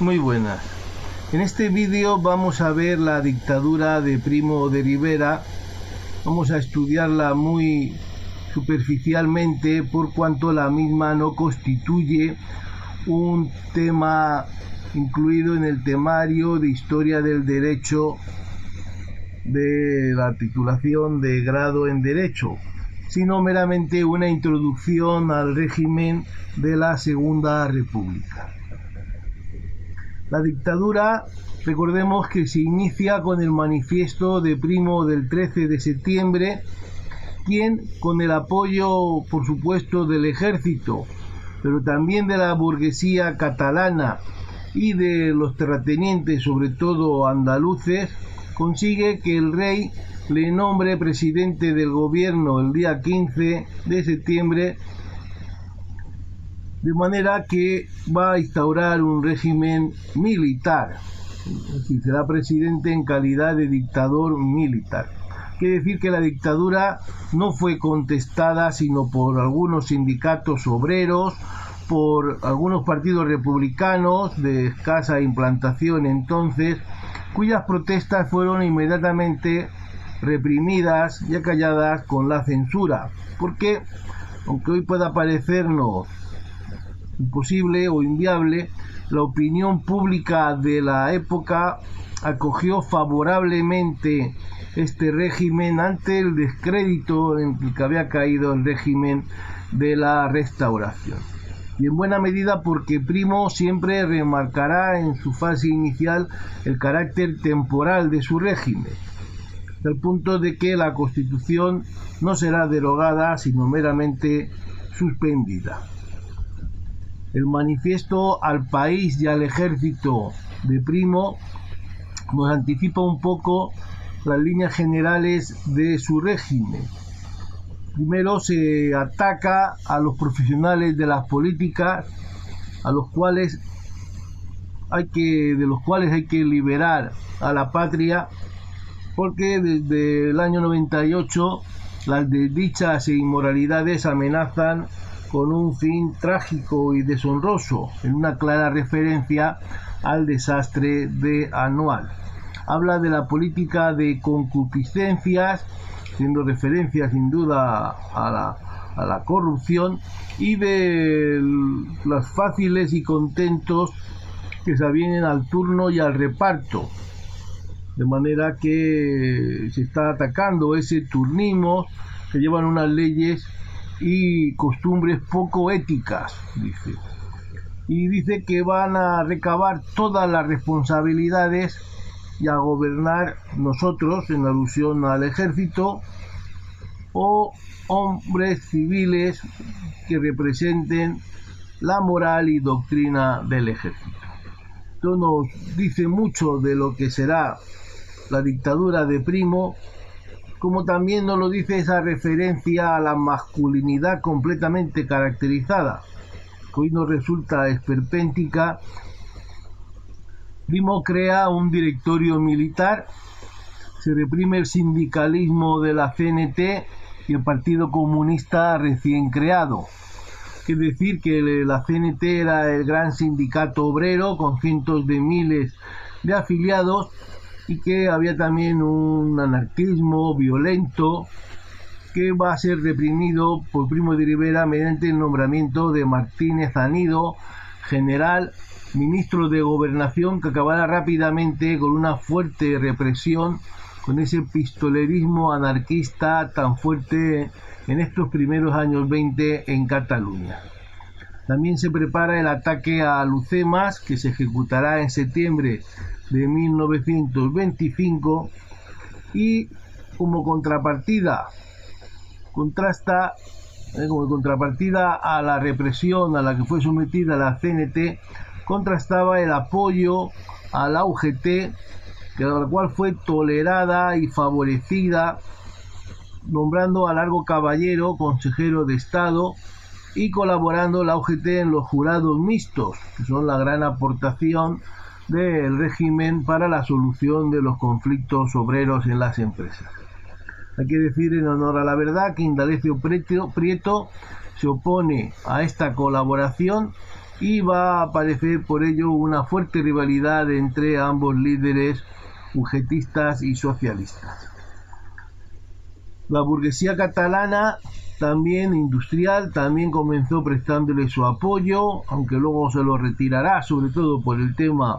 Muy buenas. En este vídeo vamos a ver la dictadura de Primo de Rivera. Vamos a estudiarla muy superficialmente por cuanto la misma no constituye un tema incluido en el temario de historia del derecho de la titulación de grado en derecho, sino meramente una introducción al régimen de la Segunda República. La dictadura, recordemos que se inicia con el manifiesto de Primo del 13 de septiembre, quien, con el apoyo, por supuesto, del ejército, pero también de la burguesía catalana y de los terratenientes, sobre todo andaluces, consigue que el rey le nombre presidente del gobierno el día 15 de septiembre de manera que va a instaurar un régimen militar, si será presidente en calidad de dictador militar. Quiere decir que la dictadura no fue contestada sino por algunos sindicatos obreros, por algunos partidos republicanos de escasa implantación entonces, cuyas protestas fueron inmediatamente reprimidas y acalladas con la censura, porque aunque hoy pueda parecernos imposible o inviable, la opinión pública de la época acogió favorablemente este régimen ante el descrédito en el que había caído el régimen de la restauración. Y en buena medida porque Primo siempre remarcará en su fase inicial el carácter temporal de su régimen, al punto de que la constitución no será derogada sino meramente suspendida. El manifiesto al país y al ejército de Primo nos anticipa un poco las líneas generales de su régimen. Primero se ataca a los profesionales de las políticas, a los cuales hay que, de los cuales hay que liberar a la patria, porque desde el año 98 las desdichas e inmoralidades amenazan con un fin trágico y deshonroso, en una clara referencia al desastre de Anual. Habla de la política de concupiscencias, haciendo referencia sin duda a la, a la corrupción, y de los fáciles y contentos que se avienen al turno y al reparto. De manera que se está atacando ese turnismo que llevan unas leyes y costumbres poco éticas, dice. Y dice que van a recabar todas las responsabilidades y a gobernar nosotros, en alusión al ejército, o hombres civiles que representen la moral y doctrina del ejército. Esto nos dice mucho de lo que será la dictadura de Primo como también nos lo dice esa referencia a la masculinidad completamente caracterizada, que hoy nos resulta esperpéntica. Primo crea un directorio militar, se reprime el sindicalismo de la CNT y el Partido Comunista recién creado. Es decir, que la CNT era el gran sindicato obrero con cientos de miles de afiliados y que había también un anarquismo violento que va a ser reprimido por Primo de Rivera mediante el nombramiento de Martínez Anido, general, ministro de Gobernación, que acabará rápidamente con una fuerte represión, con ese pistolerismo anarquista tan fuerte en estos primeros años 20 en Cataluña. También se prepara el ataque a Lucemas, que se ejecutará en septiembre de 1925 y como contrapartida contrasta eh, como contrapartida a la represión a la que fue sometida la CNT contrastaba el apoyo a la UGT que la cual fue tolerada y favorecida nombrando a Largo Caballero consejero de Estado y colaborando la UGT en los jurados mixtos, que son la gran aportación del régimen para la solución de los conflictos obreros en las empresas. Hay que decir en honor a la verdad que Indalecio Prieto, se opone a esta colaboración y va a aparecer por ello una fuerte rivalidad entre ambos líderes ugetistas y socialistas. La burguesía catalana, también industrial, también comenzó prestándole su apoyo, aunque luego se lo retirará, sobre todo por el tema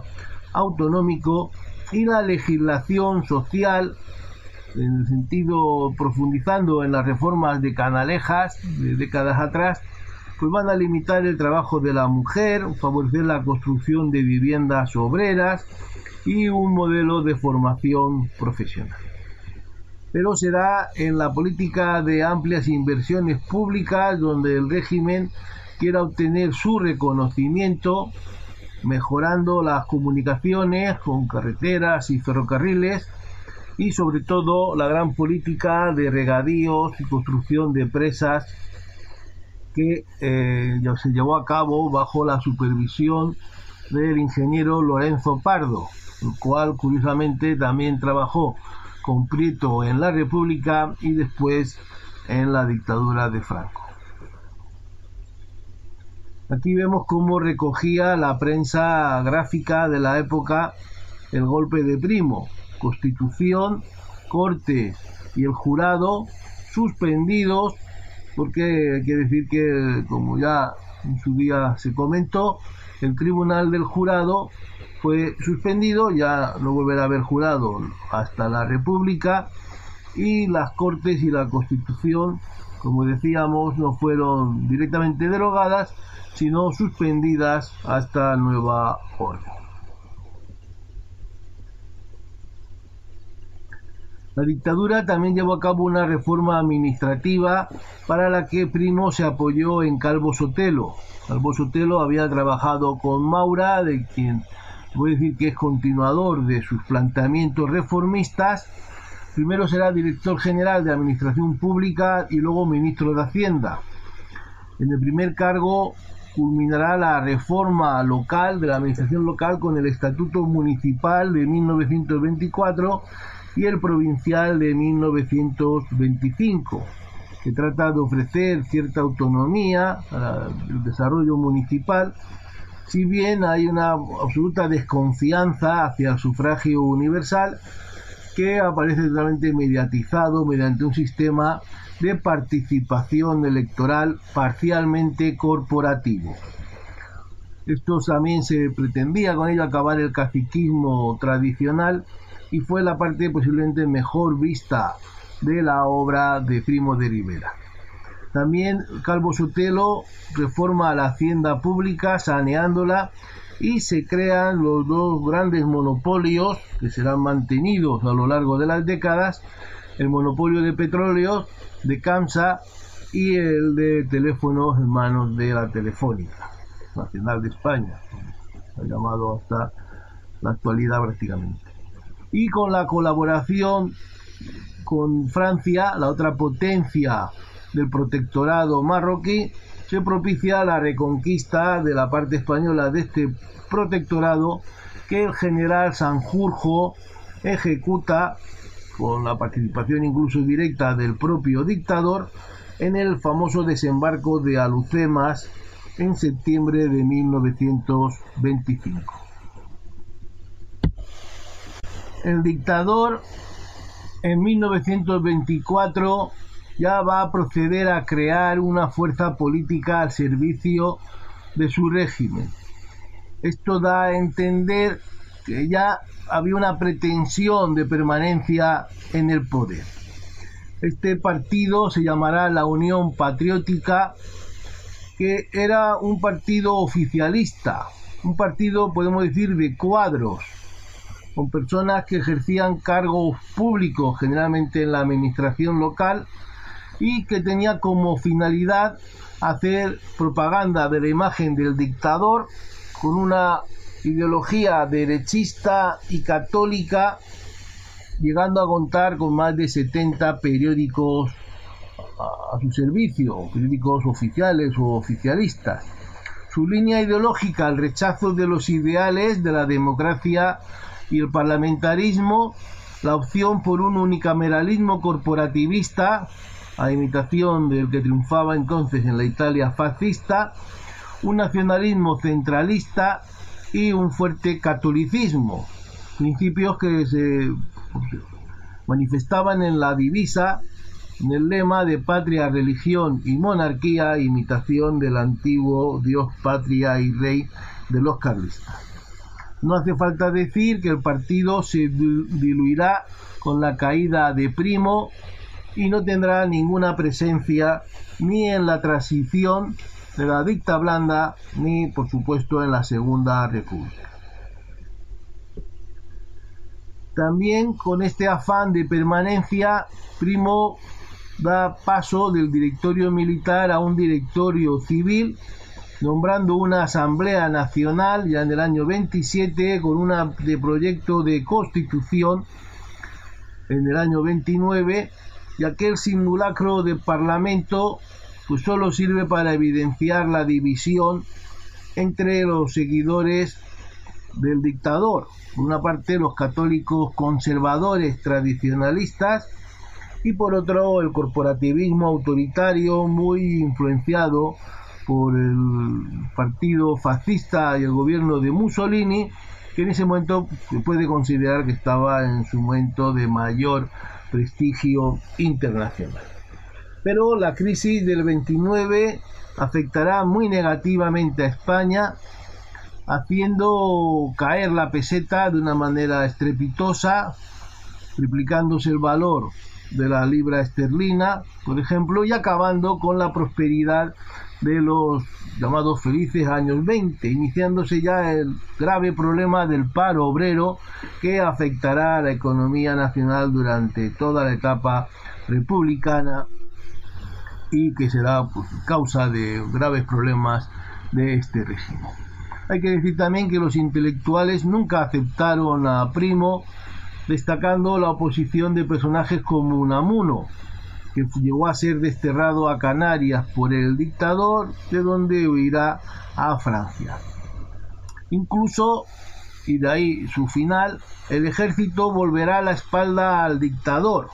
autonómico, y la legislación social, en el sentido profundizando en las reformas de Canalejas de décadas atrás, pues van a limitar el trabajo de la mujer, favorecer la construcción de viviendas obreras y un modelo de formación profesional. Pero será en la política de amplias inversiones públicas donde el régimen quiera obtener su reconocimiento, mejorando las comunicaciones con carreteras y ferrocarriles y sobre todo la gran política de regadíos y construcción de presas que eh, se llevó a cabo bajo la supervisión del ingeniero Lorenzo Pardo, el cual curiosamente también trabajó con Prieto en la República y después en la dictadura de Franco. Aquí vemos cómo recogía la prensa gráfica de la época el golpe de Primo, Constitución, Corte y el jurado suspendidos porque hay que decir que, como ya en su día se comentó, el tribunal del jurado fue suspendido, ya no volverá a haber jurado hasta la República y las Cortes y la Constitución, como decíamos, no fueron directamente derogadas, sino suspendidas hasta nueva orden. La dictadura también llevó a cabo una reforma administrativa para la que Primo se apoyó en Calvo Sotelo. Calvo Sotelo había trabajado con Maura, de quien voy a decir que es continuador de sus planteamientos reformistas. Primero será director general de Administración Pública y luego ministro de Hacienda. En el primer cargo culminará la reforma local de la administración local con el Estatuto Municipal de 1924 y el provincial de 1925, que trata de ofrecer cierta autonomía el desarrollo municipal, si bien hay una absoluta desconfianza hacia el sufragio universal, que aparece totalmente mediatizado mediante un sistema de participación electoral parcialmente corporativo. Esto también se pretendía con ello acabar el caciquismo tradicional y fue la parte posiblemente mejor vista de la obra de Primo de Rivera. También Calvo Sotelo reforma la hacienda pública saneándola y se crean los dos grandes monopolios que serán mantenidos a lo largo de las décadas, el monopolio de petróleo de CAMSA y el de teléfonos en manos de la Telefónica Nacional de España, ha llamado hasta la actualidad prácticamente. Y con la colaboración con Francia, la otra potencia del protectorado marroquí, se propicia la reconquista de la parte española de este protectorado que el general Sanjurjo ejecuta con la participación incluso directa del propio dictador en el famoso desembarco de Alucemas en septiembre de 1925 el dictador en 1924 ya va a proceder a crear una fuerza política al servicio de su régimen. Esto da a entender que ya había una pretensión de permanencia en el poder. Este partido se llamará la Unión Patriótica, que era un partido oficialista, un partido, podemos decir, de cuadros, con personas que ejercían cargos públicos, generalmente en la administración local, y que tenía como finalidad hacer propaganda de la imagen del dictador con una ideología derechista y católica, llegando a contar con más de 70 periódicos a su servicio, periódicos oficiales o oficialistas. Su línea ideológica, el rechazo de los ideales de la democracia y el parlamentarismo, la opción por un unicameralismo corporativista, a imitación del que triunfaba entonces en la Italia fascista, un nacionalismo centralista y un fuerte catolicismo, principios que se manifestaban en la divisa, en el lema de patria, religión y monarquía, imitación del antiguo Dios, patria y rey de los carlistas. No hace falta decir que el partido se diluirá con la caída de Primo y no tendrá ninguna presencia ni en la transición de la dicta blanda ni por supuesto en la Segunda República. También con este afán de permanencia, Primo da paso del directorio militar a un directorio civil, nombrando una asamblea nacional ya en el año 27 con un proyecto de constitución en el año 29 y aquel simulacro de parlamento pues solo sirve para evidenciar la división entre los seguidores del dictador. Por una parte los católicos conservadores tradicionalistas y por otro el corporativismo autoritario muy influenciado por el partido fascista y el gobierno de Mussolini, que en ese momento se puede considerar que estaba en su momento de mayor prestigio internacional. Pero la crisis del 29 afectará muy negativamente a España, haciendo caer la peseta de una manera estrepitosa, triplicándose el valor de la libra esterlina, por ejemplo, y acabando con la prosperidad de los llamados felices años 20, iniciándose ya el grave problema del paro obrero que afectará a la economía nacional durante toda la etapa republicana y que será pues, causa de graves problemas de este régimen. Hay que decir también que los intelectuales nunca aceptaron a Primo, destacando la oposición de personajes como Unamuno, llegó a ser desterrado a Canarias por el dictador, de donde huirá a Francia. Incluso, y de ahí su final, el ejército volverá la espalda al dictador,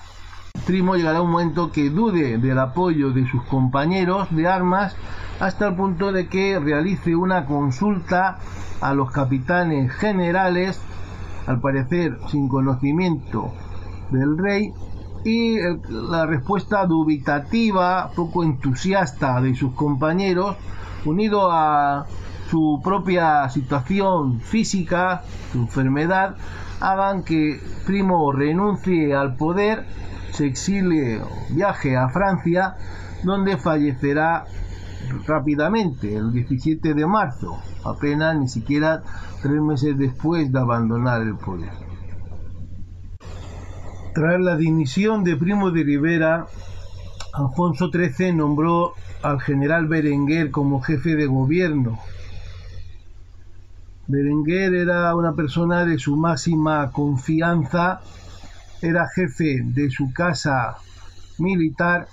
Primo llegará un momento que dude del apoyo de sus compañeros de armas hasta el punto de que realice una consulta a los capitanes generales, al parecer sin conocimiento del rey, y la respuesta dubitativa, poco entusiasta de sus compañeros, unido a su propia situación física, su enfermedad, hagan que Primo renuncie al poder se exilie viaje a Francia, donde fallecerá rápidamente, el 17 de marzo, apenas ni siquiera tres meses después de abandonar el poder. Tras la dimisión de Primo de Rivera, Alfonso XIII nombró al general Berenguer como jefe de gobierno. Berenguer era una persona de su máxima confianza era jefe de su casa militar,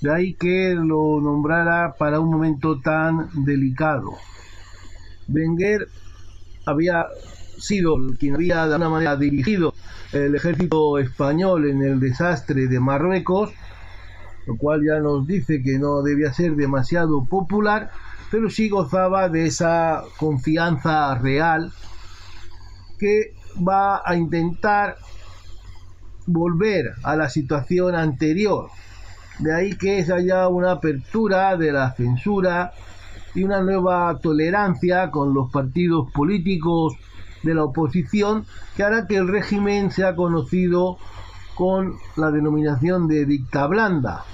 de ahí que lo nombrara para un momento tan delicado. Wenger había sido quien había de alguna manera dirigido el ejército español en el desastre de Marruecos, lo cual ya nos dice que no debía ser demasiado popular, pero sí gozaba de esa confianza real que va a intentar volver a la situación anterior. De ahí que haya una apertura de la censura y una nueva tolerancia con los partidos políticos de la oposición que hará que el régimen sea conocido con la denominación de dicta blanda.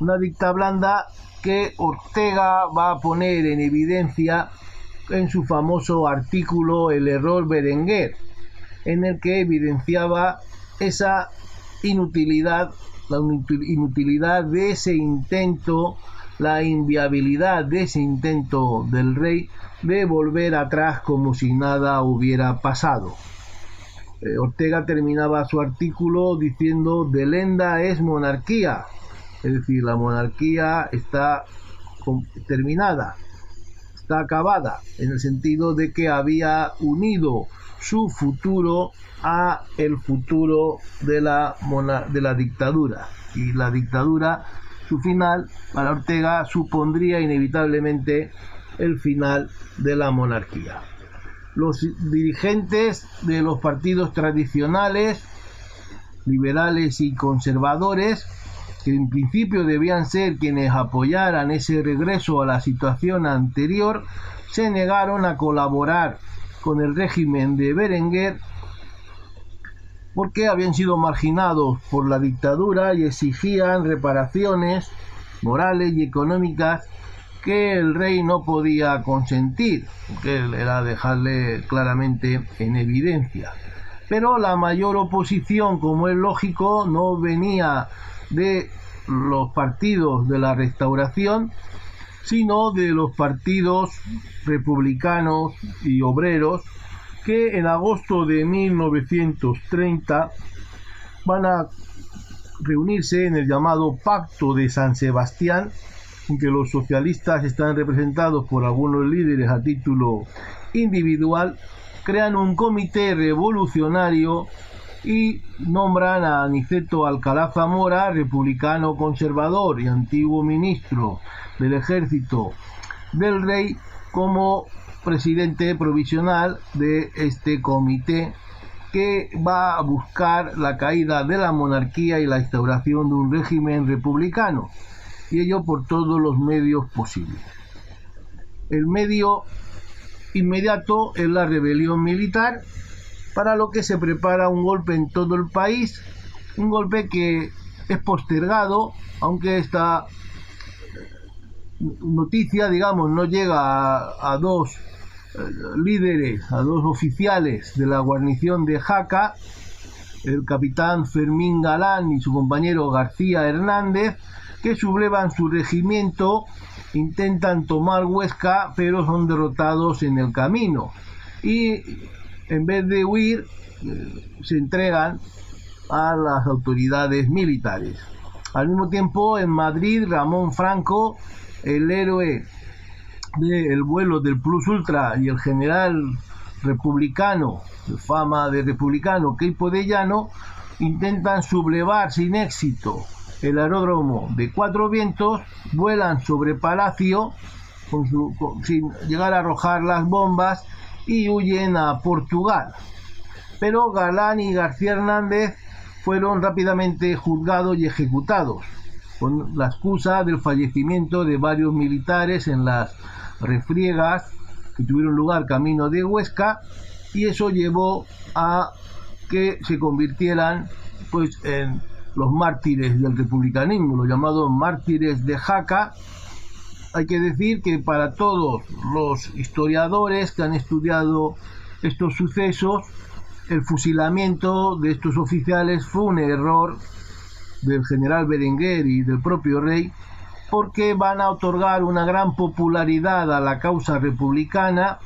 Una dicta blanda que Ortega va a poner en evidencia en su famoso artículo El error Berenguer, en el que evidenciaba esa inutilidad, la inutilidad de ese intento, la inviabilidad de ese intento del rey de volver atrás como si nada hubiera pasado. Eh, Ortega terminaba su artículo diciendo de lenda es monarquía, es decir, la monarquía está terminada, está acabada, en el sentido de que había unido su futuro a el futuro de la, de la dictadura. y la dictadura, su final para Ortega supondría inevitablemente el final de la monarquía. Los dirigentes de los partidos tradicionales, liberales y conservadores, que en principio debían ser quienes apoyaran ese regreso a la situación anterior, se negaron a colaborar con el régimen de Berenguer porque habían sido marginados por la dictadura y exigían reparaciones morales y económicas que el rey no podía consentir, que era dejarle claramente en evidencia. Pero la mayor oposición, como es lógico, no venía de los partidos de la restauración, sino de los partidos republicanos y obreros que en agosto de 1930 van a reunirse en el llamado Pacto de San Sebastián, que los socialistas están representados por algunos líderes a título individual, crean un comité revolucionario y nombran a Aniceto Alcalá Zamora, republicano conservador y antiguo ministro del ejército del rey, como presidente provisional de este comité que va a buscar la caída de la monarquía y la instauración de un régimen republicano, y ello por todos los medios posibles. El medio inmediato es la rebelión militar, para lo que se prepara un golpe en todo el país, un golpe que es postergado, aunque esta noticia, digamos, no llega a, dos eh, líderes, a dos oficiales de la guarnición de Jaca, el capitán Fermín Galán y su compañero García Hernández, que sublevan su regimiento, intentan tomar Huesca, pero son derrotados en el camino. Y en vez de huir, eh, se entregan a las autoridades militares. Al mismo tiempo, en Madrid, Ramón Franco, el héroe del vuelo del Plus Ultra y el general republicano, de fama de republicano, Keipo de intentan sublevar sin éxito el aeródromo de Cuatro Vientos, vuelan sobre Palacio sin llegar a arrojar las bombas y huyen a Portugal. Pero Galán y García Hernández fueron rápidamente juzgados y ejecutados, con la excusa del fallecimiento de varios militares en las refriegas que tuvieron lugar camino de Huesca, y eso llevó a que se convirtieran pues en los mártires del republicanismo, los llamados mártires de Jaca, hay que decir que para todos los historiadores que han estudiado estos sucesos, el fusilamiento de estos oficiales fue un error del general Berenguer y del propio rey, porque van a otorgar una gran popularidad a la causa republicana,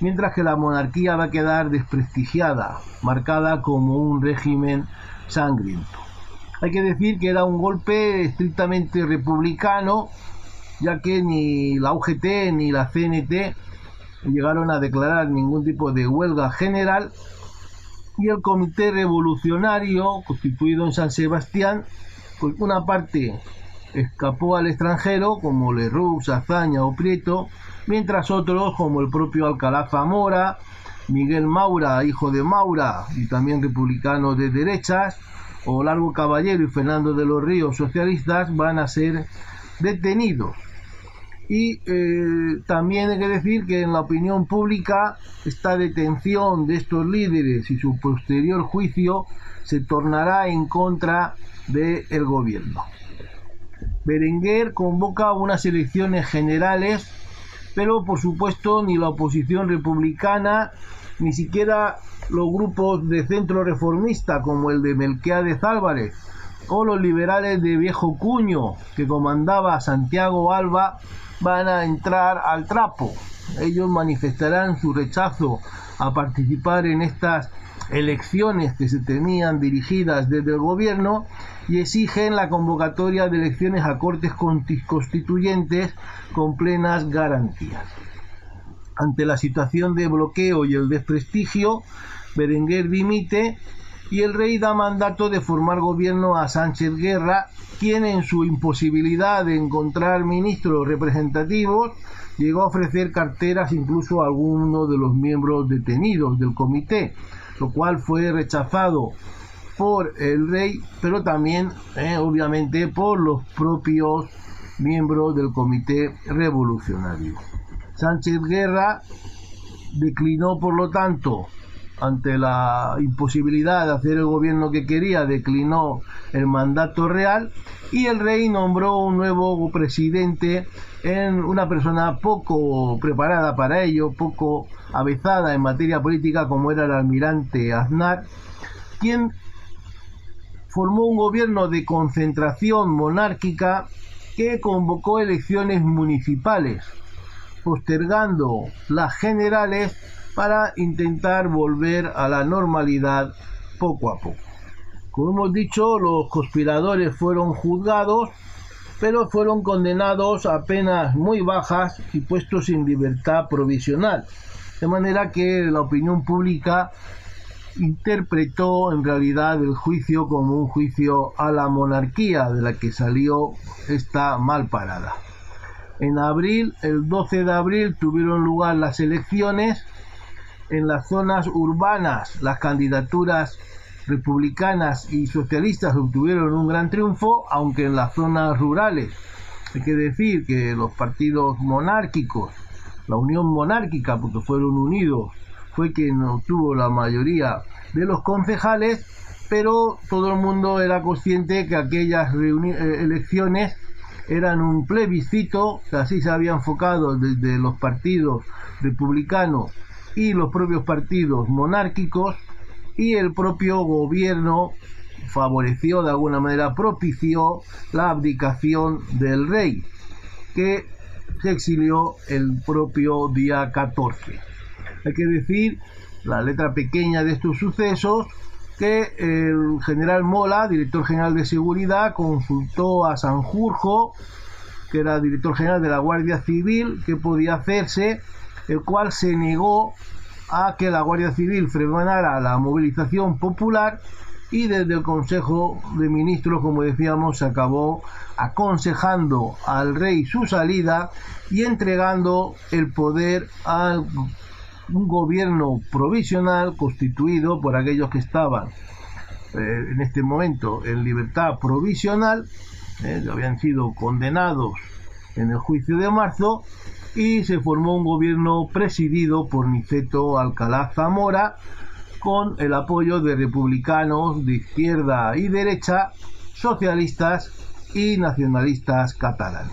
mientras que la monarquía va a quedar desprestigiada, marcada como un régimen sangriento. Hay que decir que era un golpe estrictamente republicano, ya que ni la UGT ni la CNT llegaron a declarar ningún tipo de huelga general. Y el Comité Revolucionario, constituido en San Sebastián, pues una parte escapó al extranjero, como Leroux, Azaña o Prieto, mientras otros, como el propio Alcalá Zamora, Miguel Maura, hijo de Maura y también republicano de derechas, o Largo Caballero y Fernando de los Ríos, socialistas, van a ser detenidos y eh, también hay que decir que en la opinión pública esta detención de estos líderes y su posterior juicio se tornará en contra del gobierno. Berenguer convoca unas elecciones generales, pero por supuesto ni la oposición republicana, ni siquiera los grupos de centro reformista como el de Melquiades Álvarez o los liberales de viejo cuño que comandaba Santiago Alba van a entrar al trapo. Ellos manifestarán su rechazo a participar en estas elecciones que se tenían dirigidas desde el gobierno y exigen la convocatoria de elecciones a cortes constituyentes con plenas garantías. Ante la situación de bloqueo y el desprestigio, Berenguer dimite y el rey da mandato de formar gobierno a Sánchez Guerra, quien en su imposibilidad de encontrar ministros representativos llegó a ofrecer carteras incluso a algunos de los miembros detenidos del comité, lo cual fue rechazado por el rey, pero también eh, obviamente por los propios miembros del comité revolucionario. Sánchez Guerra declinó, por lo tanto, ante la imposibilidad de hacer el gobierno que quería, declinó el mandato real y el rey nombró un nuevo presidente en una persona poco preparada para ello, poco avezada en materia política como era el almirante Aznar, quien formó un gobierno de concentración monárquica que convocó elecciones municipales, postergando las generales para intentar volver a la normalidad poco a poco. Como hemos dicho, los conspiradores fueron juzgados, pero fueron condenados a penas muy bajas y puestos en libertad provisional. De manera que la opinión pública interpretó en realidad el juicio como un juicio a la monarquía de la que salió esta mal parada. En abril, el 12 de abril, tuvieron lugar las elecciones en las zonas urbanas las candidaturas republicanas y socialistas obtuvieron un gran triunfo, aunque en las zonas rurales. Hay que decir que los partidos monárquicos, la unión monárquica, porque fueron unidos, fue quien obtuvo la mayoría de los concejales, pero todo el mundo era consciente que aquellas eh, elecciones eran un plebiscito, que así se había enfocado desde los partidos republicanos y los propios partidos monárquicos y el propio gobierno favoreció de alguna manera, propició la abdicación del rey, que se exilió el propio día 14. Hay que decir, la letra pequeña de estos sucesos, que el general Mola, director general de seguridad, consultó a Sanjurjo, que era director general de la Guardia Civil, que podía hacerse el cual se negó a que la Guardia Civil frenara la movilización popular y desde el Consejo de Ministros, como decíamos, se acabó aconsejando al rey su salida y entregando el poder a un gobierno provisional constituido por aquellos que estaban eh, en este momento en libertad provisional, eh, habían sido condenados en el juicio de marzo y se formó un gobierno presidido por Niceto Alcalá Zamora con el apoyo de republicanos de izquierda y derecha, socialistas y nacionalistas catalanes.